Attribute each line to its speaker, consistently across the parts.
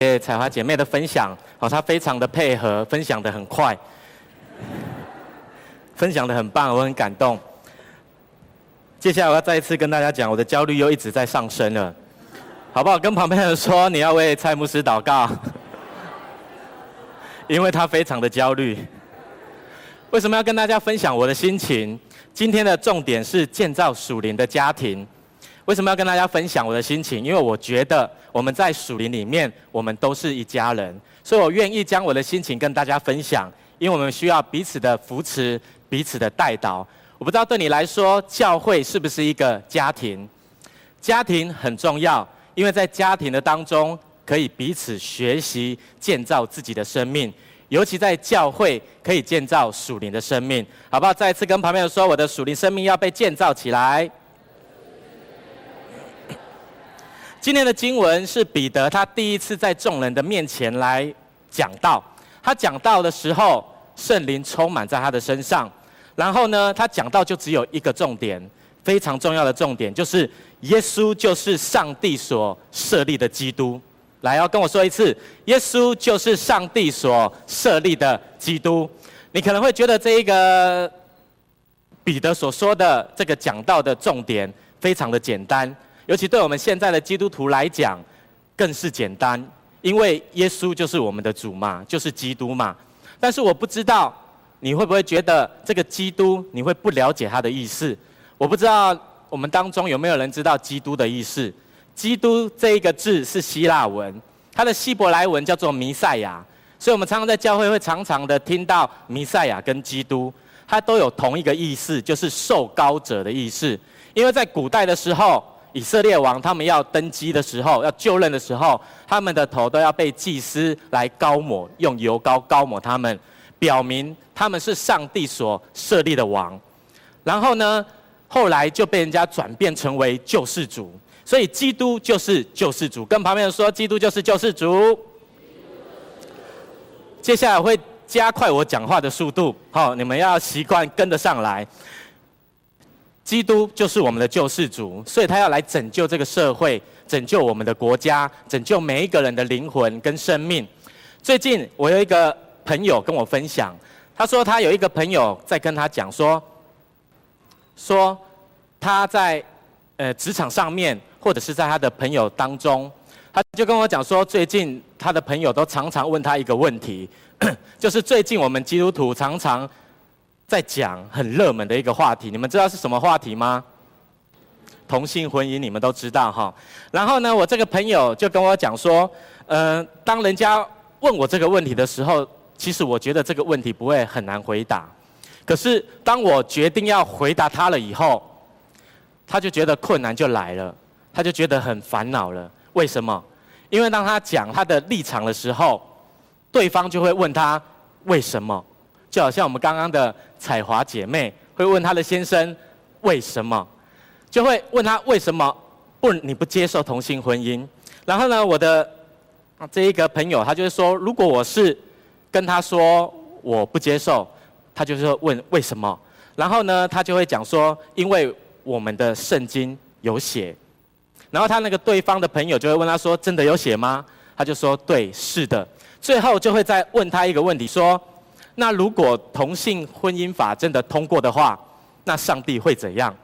Speaker 1: 谢彩华姐妹的分享，好，她非常的配合，分享的很快，分享的很棒，我很感动。接下来我要再一次跟大家讲，我的焦虑又一直在上升了，好不好？跟旁边人说，你要为蔡牧师祷告，因为他非常的焦虑。为什么要跟大家分享我的心情？今天的重点是建造属灵的家庭。为什么要跟大家分享我的心情？因为我觉得我们在属灵里面，我们都是一家人，所以我愿意将我的心情跟大家分享。因为我们需要彼此的扶持，彼此的带导。我不知道对你来说，教会是不是一个家庭？家庭很重要，因为在家庭的当中，可以彼此学习，建造自己的生命。尤其在教会，可以建造属灵的生命，好不好？再一次跟旁边人说，我的属灵生命要被建造起来。今天的经文是彼得，他第一次在众人的面前来讲道。他讲道的时候，圣灵充满在他的身上。然后呢，他讲道就只有一个重点，非常重要的重点，就是耶稣就是上帝所设立的基督。来，要跟我说一次，耶稣就是上帝所设立的基督。你可能会觉得这一个彼得所说的这个讲道的重点非常的简单，尤其对我们现在的基督徒来讲，更是简单，因为耶稣就是我们的主嘛，就是基督嘛。但是我不知道你会不会觉得这个基督你会不了解他的意思？我不知道我们当中有没有人知道基督的意思？基督这一个字是希腊文，它的希伯来文叫做弥赛亚，所以我们常常在教会会常常的听到弥赛亚跟基督，它都有同一个意思，就是受膏者的意思。因为在古代的时候，以色列王他们要登基的时候，要就任的时候，他们的头都要被祭司来膏抹，用油膏膏抹他们，表明他们是上帝所设立的王。然后呢，后来就被人家转变成为救世主。所以基督就是救世主，跟旁边人说，基督就是救世主。接下来会加快我讲话的速度，好，你们要习惯跟得上来。基督就是我们的救世主，所以他要来拯救这个社会，拯救我们的国家，拯救每一个人的灵魂跟生命。最近我有一个朋友跟我分享，他说他有一个朋友在跟他讲说，说他在呃职场上面。或者是在他的朋友当中，他就跟我讲说，最近他的朋友都常常问他一个问题，就是最近我们基督徒常常在讲很热门的一个话题，你们知道是什么话题吗？同性婚姻，你们都知道哈。然后呢，我这个朋友就跟我讲说，嗯、当人家问我这个问题的时候，其实我觉得这个问题不会很难回答，可是当我决定要回答他了以后，他就觉得困难就来了。他就觉得很烦恼了，为什么？因为当他讲他的立场的时候，对方就会问他为什么，就好像我们刚刚的彩华姐妹会问她的先生为什么，就会问他为什么不你不接受同性婚姻？然后呢，我的这一个朋友他就是说，如果我是跟他说我不接受，他就是问为什么？然后呢，他就会讲说，因为我们的圣经有写。然后他那个对方的朋友就会问他说：“真的有写吗？”他就说：“对，是的。”最后就会再问他一个问题说：“那如果同性婚姻法真的通过的话，那上帝会怎样？”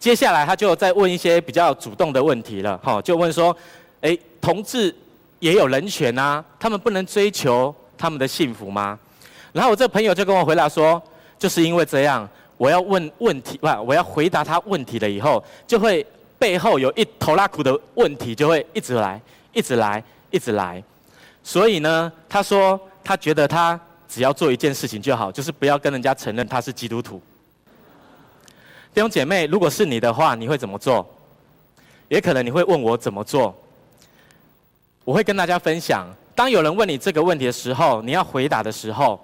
Speaker 1: 接下来他就再问一些比较主动的问题了，哈，就问说：“诶，同志也有人权啊，他们不能追求他们的幸福吗？”然后我这朋友就跟我回答说：“就是因为这样，我要问问题，不，我要回答他问题了以后，就会。”背后有一头拉苦的问题，就会一直来，一直来，一直来。所以呢，他说他觉得他只要做一件事情就好，就是不要跟人家承认他是基督徒。弟兄姐妹，如果是你的话，你会怎么做？也可能你会问我怎么做。我会跟大家分享，当有人问你这个问题的时候，你要回答的时候，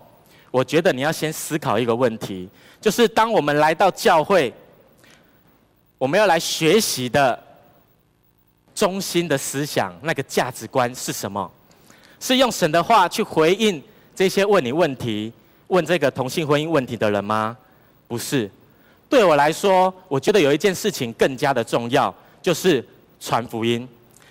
Speaker 1: 我觉得你要先思考一个问题，就是当我们来到教会。我们要来学习的中心的思想，那个价值观是什么？是用神的话去回应这些问你问题、问这个同性婚姻问题的人吗？不是。对我来说，我觉得有一件事情更加的重要，就是传福音。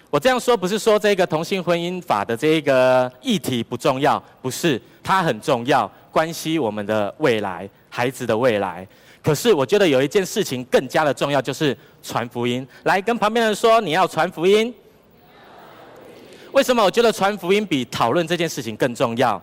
Speaker 1: 我这样说不是说这个同性婚姻法的这个议题不重要，不是，它很重要，关系我们的未来，孩子的未来。可是我觉得有一件事情更加的重要，就是传福音。来跟旁边人说，你要传福音。为什么我觉得传福音比讨论这件事情更重要？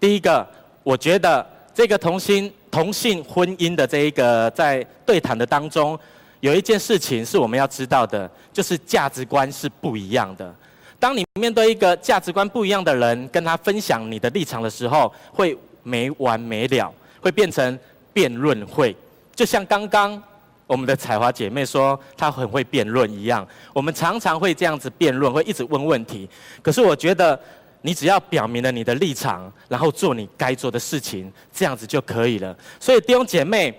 Speaker 1: 第一个，我觉得这个同性同性婚姻的这一个在对谈的当中，有一件事情是我们要知道的，就是价值观是不一样的。当你面对一个价值观不一样的人，跟他分享你的立场的时候，会没完没了，会变成辩论会。就像刚刚。我们的彩华姐妹说她很会辩论一样，我们常常会这样子辩论，会一直问问题。可是我觉得，你只要表明了你的立场，然后做你该做的事情，这样子就可以了。所以弟兄姐妹，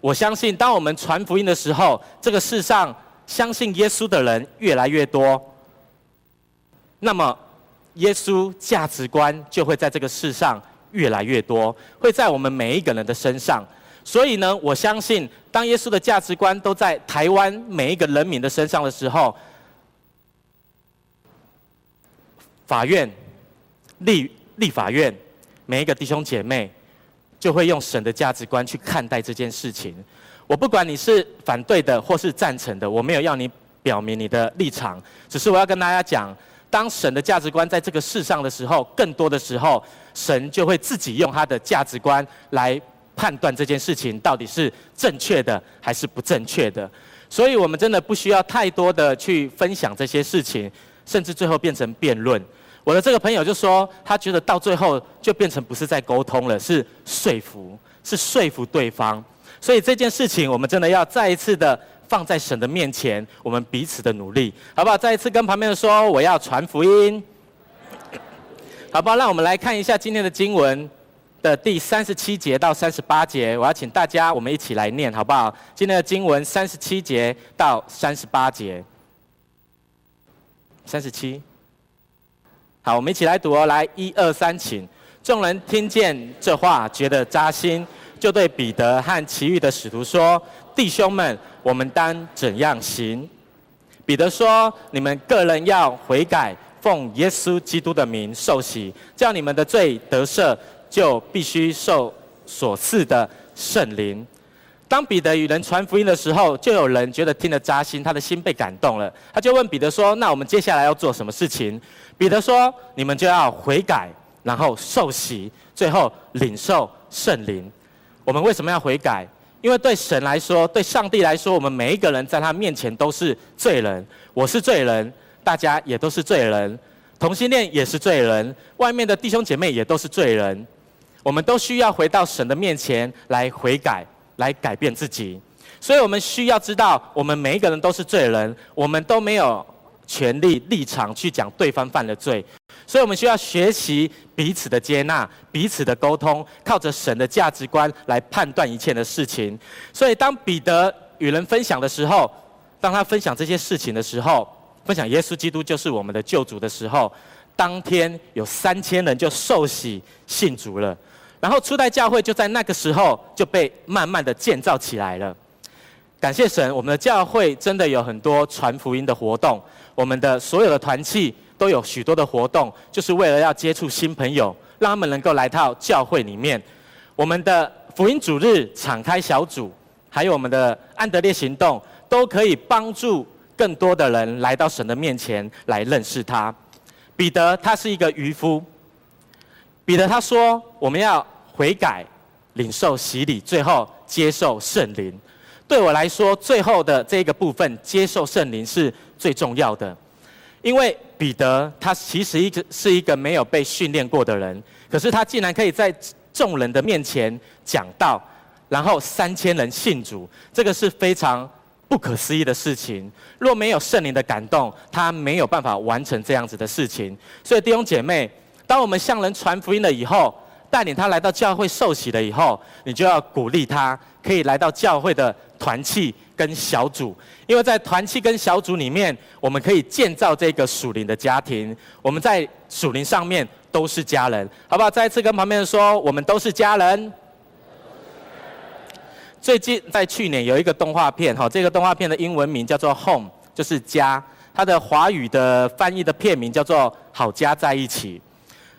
Speaker 1: 我相信当我们传福音的时候，这个世上相信耶稣的人越来越多，那么耶稣价值观就会在这个世上越来越多，会在我们每一个人的身上。所以呢，我相信，当耶稣的价值观都在台湾每一个人民的身上的时候，法院、立立法院，每一个弟兄姐妹，就会用神的价值观去看待这件事情。我不管你是反对的或是赞成的，我没有要你表明你的立场，只是我要跟大家讲，当神的价值观在这个世上的时候，更多的时候，神就会自己用他的价值观来。判断这件事情到底是正确的还是不正确的，所以我们真的不需要太多的去分享这些事情，甚至最后变成辩论。我的这个朋友就说，他觉得到最后就变成不是在沟通了，是说服，是说服对方。所以这件事情，我们真的要再一次的放在神的面前，我们彼此的努力，好不好？再一次跟旁边的说，我要传福音，好不好？让我们来看一下今天的经文。的第三十七节到三十八节，我要请大家我们一起来念，好不好？今天的经文三十七节到三十八节，三十七。好，我们一起来读哦，来，一二三，请。众人听见这话，觉得扎心，就对彼得和其余的使徒说：“弟兄们，我们当怎样行？”彼得说：“你们个人要悔改，奉耶稣基督的名受洗，叫你们的罪得赦。”就必须受所赐的圣灵。当彼得与人传福音的时候，就有人觉得听得扎心，他的心被感动了。他就问彼得说：“那我们接下来要做什么事情？”彼得说：“你们就要悔改，然后受洗，最后领受圣灵。”我们为什么要悔改？因为对神来说，对上帝来说，我们每一个人在他面前都是罪人。我是罪人，大家也都是罪人。同性恋也是罪人，外面的弟兄姐妹也都是罪人。我们都需要回到神的面前来悔改，来改变自己。所以，我们需要知道，我们每一个人都是罪人，我们都没有权利立场去讲对方犯了罪。所以我们需要学习彼此的接纳，彼此的沟通，靠着神的价值观来判断一切的事情。所以，当彼得与人分享的时候，当他分享这些事情的时候，分享耶稣基督就是我们的救主的时候，当天有三千人就受洗信主了。然后初代教会就在那个时候就被慢慢的建造起来了。感谢神，我们的教会真的有很多传福音的活动，我们的所有的团契都有许多的活动，就是为了要接触新朋友，让他们能够来到教会里面。我们的福音主日、敞开小组，还有我们的安德烈行动，都可以帮助更多的人来到神的面前来认识他。彼得他是一个渔夫。彼得他说：“我们要悔改，领受洗礼，最后接受圣灵。对我来说，最后的这个部分，接受圣灵是最重要的。因为彼得他其实一个是一个没有被训练过的人，可是他竟然可以在众人的面前讲道，然后三千人信主，这个是非常不可思议的事情。若没有圣灵的感动，他没有办法完成这样子的事情。所以弟兄姐妹。”当我们向人传福音了以后，带领他来到教会受洗了以后，你就要鼓励他，可以来到教会的团契跟小组，因为在团契跟小组里面，我们可以建造这个属灵的家庭。我们在属灵上面都是家人，好不好？再一次跟旁边人说，我们都是家人。最近在去年有一个动画片，哈，这个动画片的英文名叫做《Home》，就是家。它的华语的翻译的片名叫做《好家在一起》。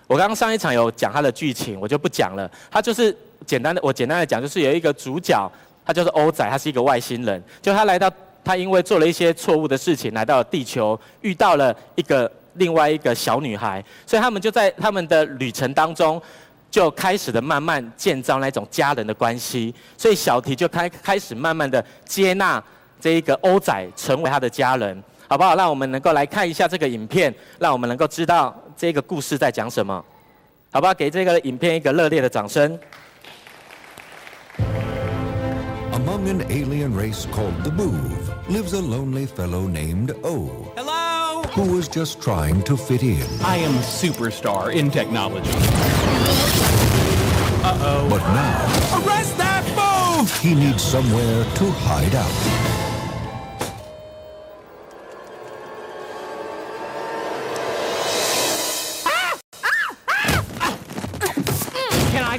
Speaker 1: 我刚刚上一场有讲它的剧情，我就不讲了。它就是简单的，我简单的讲，就是有一个主角，他就是欧仔，他是一个外星人。就他来到，他因为做了一些错误的事情，来到了地球，遇到了一个另外一个小女孩，所以他们就在他们的旅程当中。就开始的慢慢建造那种家人的关系，所以小提就开开始慢慢的接纳这一个欧仔成为他的家人，好不好？让我们能够来看一下这个影片，让我们能够知道这个故事在讲什么，好不好？给这个影片一个热烈的掌声。
Speaker 2: Among an alien race called the Boov lives a lonely fellow named O.
Speaker 3: Hello?
Speaker 2: Who was just trying to fit in.
Speaker 3: I am a superstar in technology.
Speaker 2: But now
Speaker 3: Arrest that move!
Speaker 2: he needs somewhere to hide out.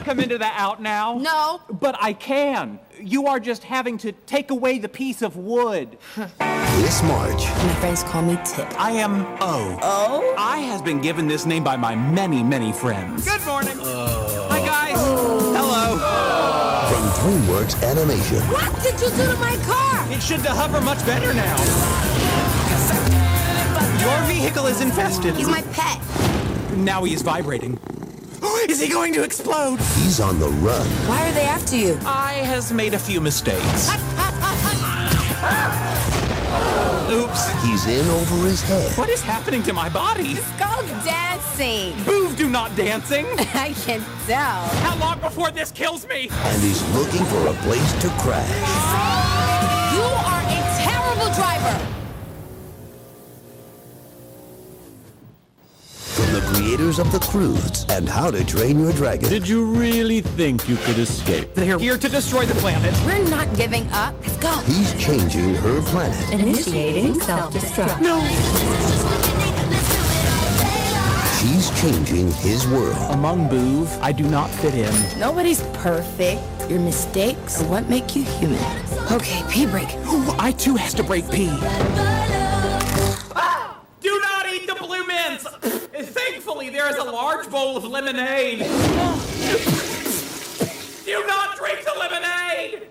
Speaker 3: Come into the out now?
Speaker 4: No.
Speaker 3: But I can. You are just having to take away the piece of wood.
Speaker 5: This March,
Speaker 4: My friends call me Tip.
Speaker 3: I am O.
Speaker 4: Oh?
Speaker 3: I has been given this name by my many, many friends. Good morning. Oh. Hi, guys. Hello.
Speaker 5: from DreamWorks Animation,
Speaker 4: What did you do to my car?
Speaker 3: It should hover much better now. Your vehicle is infested.
Speaker 4: He's my pet.
Speaker 3: Now he is vibrating. Is he going to explode?
Speaker 5: he's on the run.
Speaker 4: Why are they after you?
Speaker 3: I has made a few mistakes. Oops.
Speaker 5: He's in over his head.
Speaker 3: What is happening to my body?
Speaker 4: Go dancing.
Speaker 3: Boof do not dancing.
Speaker 4: I can tell.
Speaker 3: How long before this kills me?
Speaker 5: And he's looking for a place to crash. Creators of The Cruise and How to Train Your Dragon.
Speaker 6: Did you really think you could escape?
Speaker 3: They're here to destroy the planet.
Speaker 4: We're not giving up. Let's go.
Speaker 5: He's changing her planet.
Speaker 7: Initiating self-destruct. No.
Speaker 5: She's changing his world.
Speaker 3: Among Boov, I do not fit in.
Speaker 4: Nobody's perfect. Your mistakes are what make you human. Okay, pee break.
Speaker 3: Ooh, I too has to break pee. Thankfully, there is a large bowl of lemonade. Do not drink the lemonade!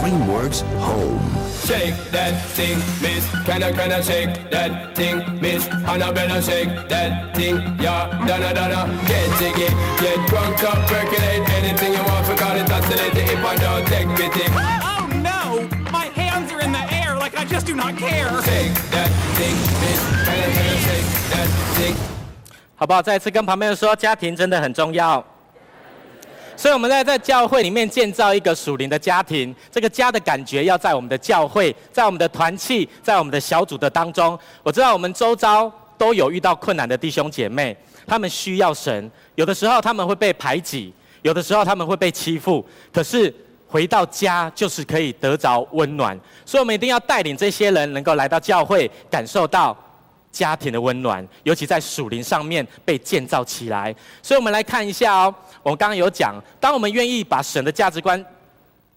Speaker 5: DreamWorks Home.
Speaker 8: Shake that thing, miss. Can I, can I shake that thing, miss? Annabella, shake that thing, yeah. Donna, Donna, get jiggy, get drunk up, percolate anything you want. Forgot it, oscillate if I don't take pity.
Speaker 3: Oh no! My hands are in the air like I just do not care.
Speaker 8: Shake that thing, miss. Can I, can I shake that thing?
Speaker 1: 好不好？再次跟旁边人说，家庭真的很重要。所以我们在在教会里面建造一个属灵的家庭，这个家的感觉要在我们的教会，在我们的团契，在我们的小组的当中。我知道我们周遭都有遇到困难的弟兄姐妹，他们需要神，有的时候他们会被排挤，有的时候他们会被欺负，可是回到家就是可以得着温暖。所以我们一定要带领这些人能够来到教会，感受到。家庭的温暖，尤其在属灵上面被建造起来。所以，我们来看一下哦。我刚刚有讲，当我们愿意把神的价值观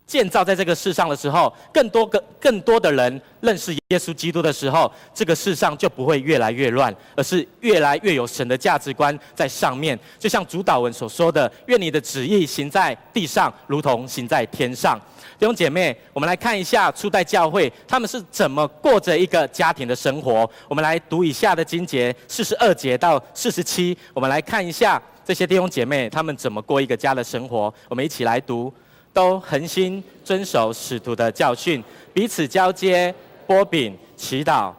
Speaker 1: 建造在这个世上的时候，更多个更多的人认识耶稣基督的时候，这个世上就不会越来越乱，而是越来越有神的价值观在上面。就像主祷文所说的：“愿你的旨意行在地上，如同行在天上。”弟兄姐妹，我们来看一下初代教会他们是怎么过着一个家庭的生活。我们来读以下的经节，四十二节到四十七。我们来看一下这些弟兄姐妹他们怎么过一个家的生活。我们一起来读，都恒心遵守使徒的教训，彼此交接、擘饼、祈祷。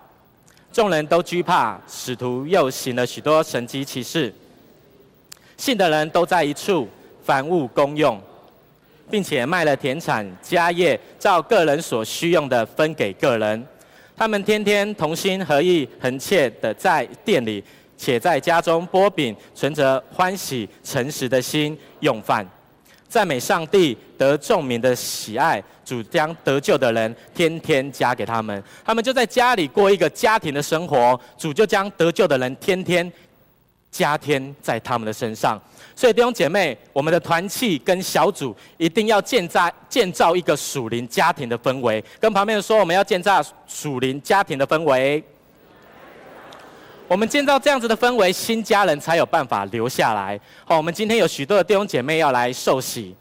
Speaker 1: 众人都惧怕，使徒又行了许多神迹奇事。信的人都在一处，凡物公用。并且卖了田产家业，照个人所需用的分给个人。他们天天同心合意、恒切的在店里，且在家中擘饼，存着欢喜诚实的心用饭，赞美上帝，得众民的喜爱。主将得救的人天天加给他们，他们就在家里过一个家庭的生活。主就将得救的人天天加添在他们的身上。所以弟兄姐妹，我们的团契跟小组一定要建造建造一个属灵家庭的氛围。跟旁边说，我们要建造属灵家庭的氛围。我们建造这样子的氛围，新家人才有办法留下来。好，我们今天有许多的弟兄姐妹要来受洗，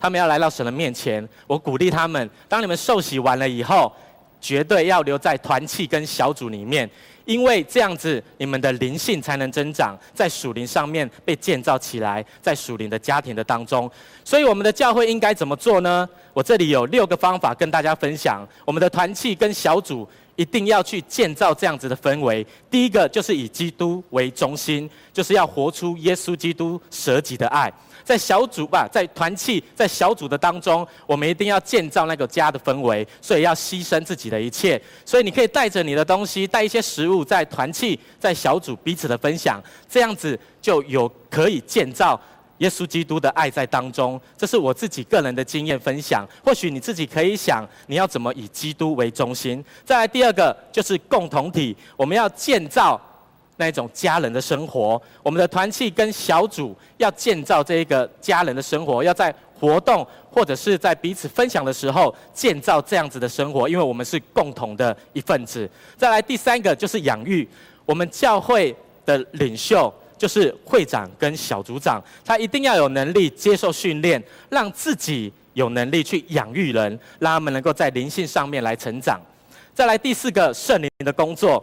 Speaker 1: 他们要来到神的面前。我鼓励他们，当你们受洗完了以后，绝对要留在团契跟小组里面，因为这样子你们的灵性才能增长，在属灵上面被建造起来，在属灵的家庭的当中。所以我们的教会应该怎么做呢？我这里有六个方法跟大家分享。我们的团契跟小组。一定要去建造这样子的氛围。第一个就是以基督为中心，就是要活出耶稣基督舍己的爱。在小组吧，在团契，在小组的当中，我们一定要建造那个家的氛围，所以要牺牲自己的一切。所以你可以带着你的东西，带一些食物，在团契、在小组彼此的分享，这样子就有可以建造。耶稣基督的爱在当中，这是我自己个人的经验分享。或许你自己可以想，你要怎么以基督为中心？再来第二个就是共同体，我们要建造那种家人的生活。我们的团契跟小组要建造这一个家人的生活，要在活动或者是在彼此分享的时候建造这样子的生活，因为我们是共同的一份子。再来第三个就是养育，我们教会的领袖。就是会长跟小组长，他一定要有能力接受训练，让自己有能力去养育人，让他们能够在灵性上面来成长。再来第四个，圣灵的工作，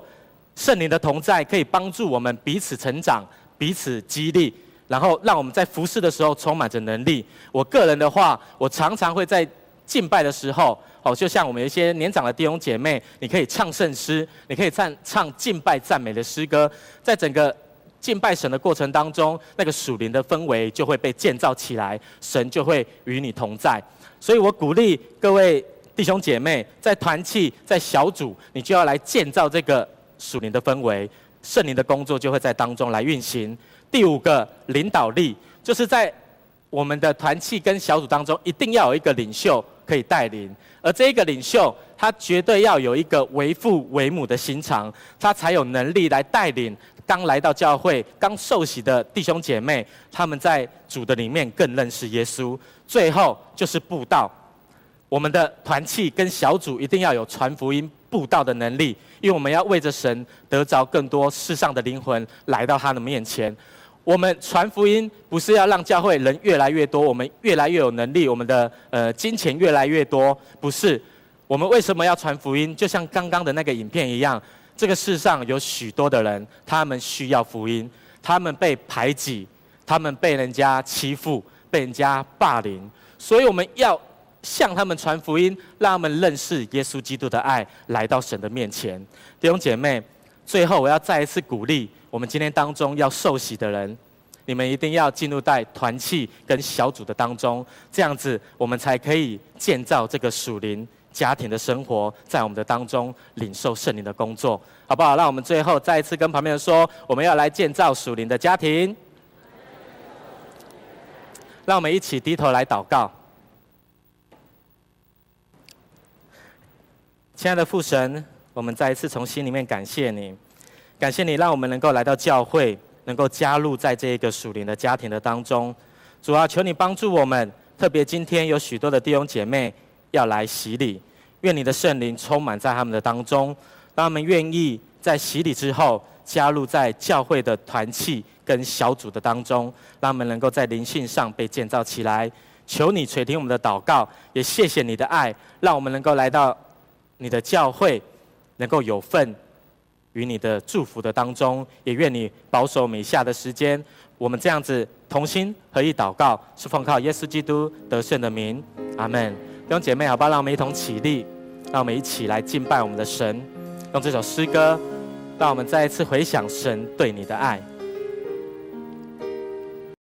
Speaker 1: 圣灵的同在可以帮助我们彼此成长、彼此激励，然后让我们在服侍的时候充满着能力。我个人的话，我常常会在敬拜的时候，哦，就像我们一些年长的弟兄姐妹，你可以唱圣诗，你可以唱唱敬拜赞美的诗歌，在整个。敬拜神的过程当中，那个属灵的氛围就会被建造起来，神就会与你同在。所以我鼓励各位弟兄姐妹，在团契、在小组，你就要来建造这个属灵的氛围，圣灵的工作就会在当中来运行。第五个领导力，就是在我们的团契跟小组当中，一定要有一个领袖可以带领，而这一个领袖，他绝对要有一个为父为母的心肠，他才有能力来带领。刚来到教会、刚受洗的弟兄姐妹，他们在主的里面更认识耶稣。最后就是布道，我们的团契跟小组一定要有传福音、布道的能力，因为我们要为着神得着更多世上的灵魂来到他的面前。我们传福音不是要让教会人越来越多，我们越来越有能力，我们的呃金钱越来越多，不是。我们为什么要传福音？就像刚刚的那个影片一样。这个世上有许多的人，他们需要福音，他们被排挤，他们被人家欺负，被人家霸凌，所以我们要向他们传福音，让他们认识耶稣基督的爱，来到神的面前。弟兄姐妹，最后我要再一次鼓励我们今天当中要受洗的人，你们一定要进入在团契跟小组的当中，这样子我们才可以建造这个属灵。家庭的生活，在我们的当中领受圣灵的工作，好不好？让我们最后再一次跟旁边人说，我们要来建造属灵的家庭。让我们一起低头来祷告。亲爱的父神，我们再一次从心里面感谢你，感谢你让我们能够来到教会，能够加入在这个属灵的家庭的当中。主啊，求你帮助我们，特别今天有许多的弟兄姐妹。要来洗礼，愿你的圣灵充满在他们的当中，让他们愿意在洗礼之后加入在教会的团契跟小组的当中，让他们能够在灵性上被建造起来。求你垂听我们的祷告，也谢谢你的爱，让我们能够来到你的教会，能够有份与你的祝福的当中。也愿你保守每下的时间，我们这样子同心合意祷告，是奉靠耶稣基督得胜的名，阿门。弟兄姐妹，好吧，让我们一同起立，让我们一起来敬拜我们的神，用这首诗歌，让我们再一次回想神对你的爱。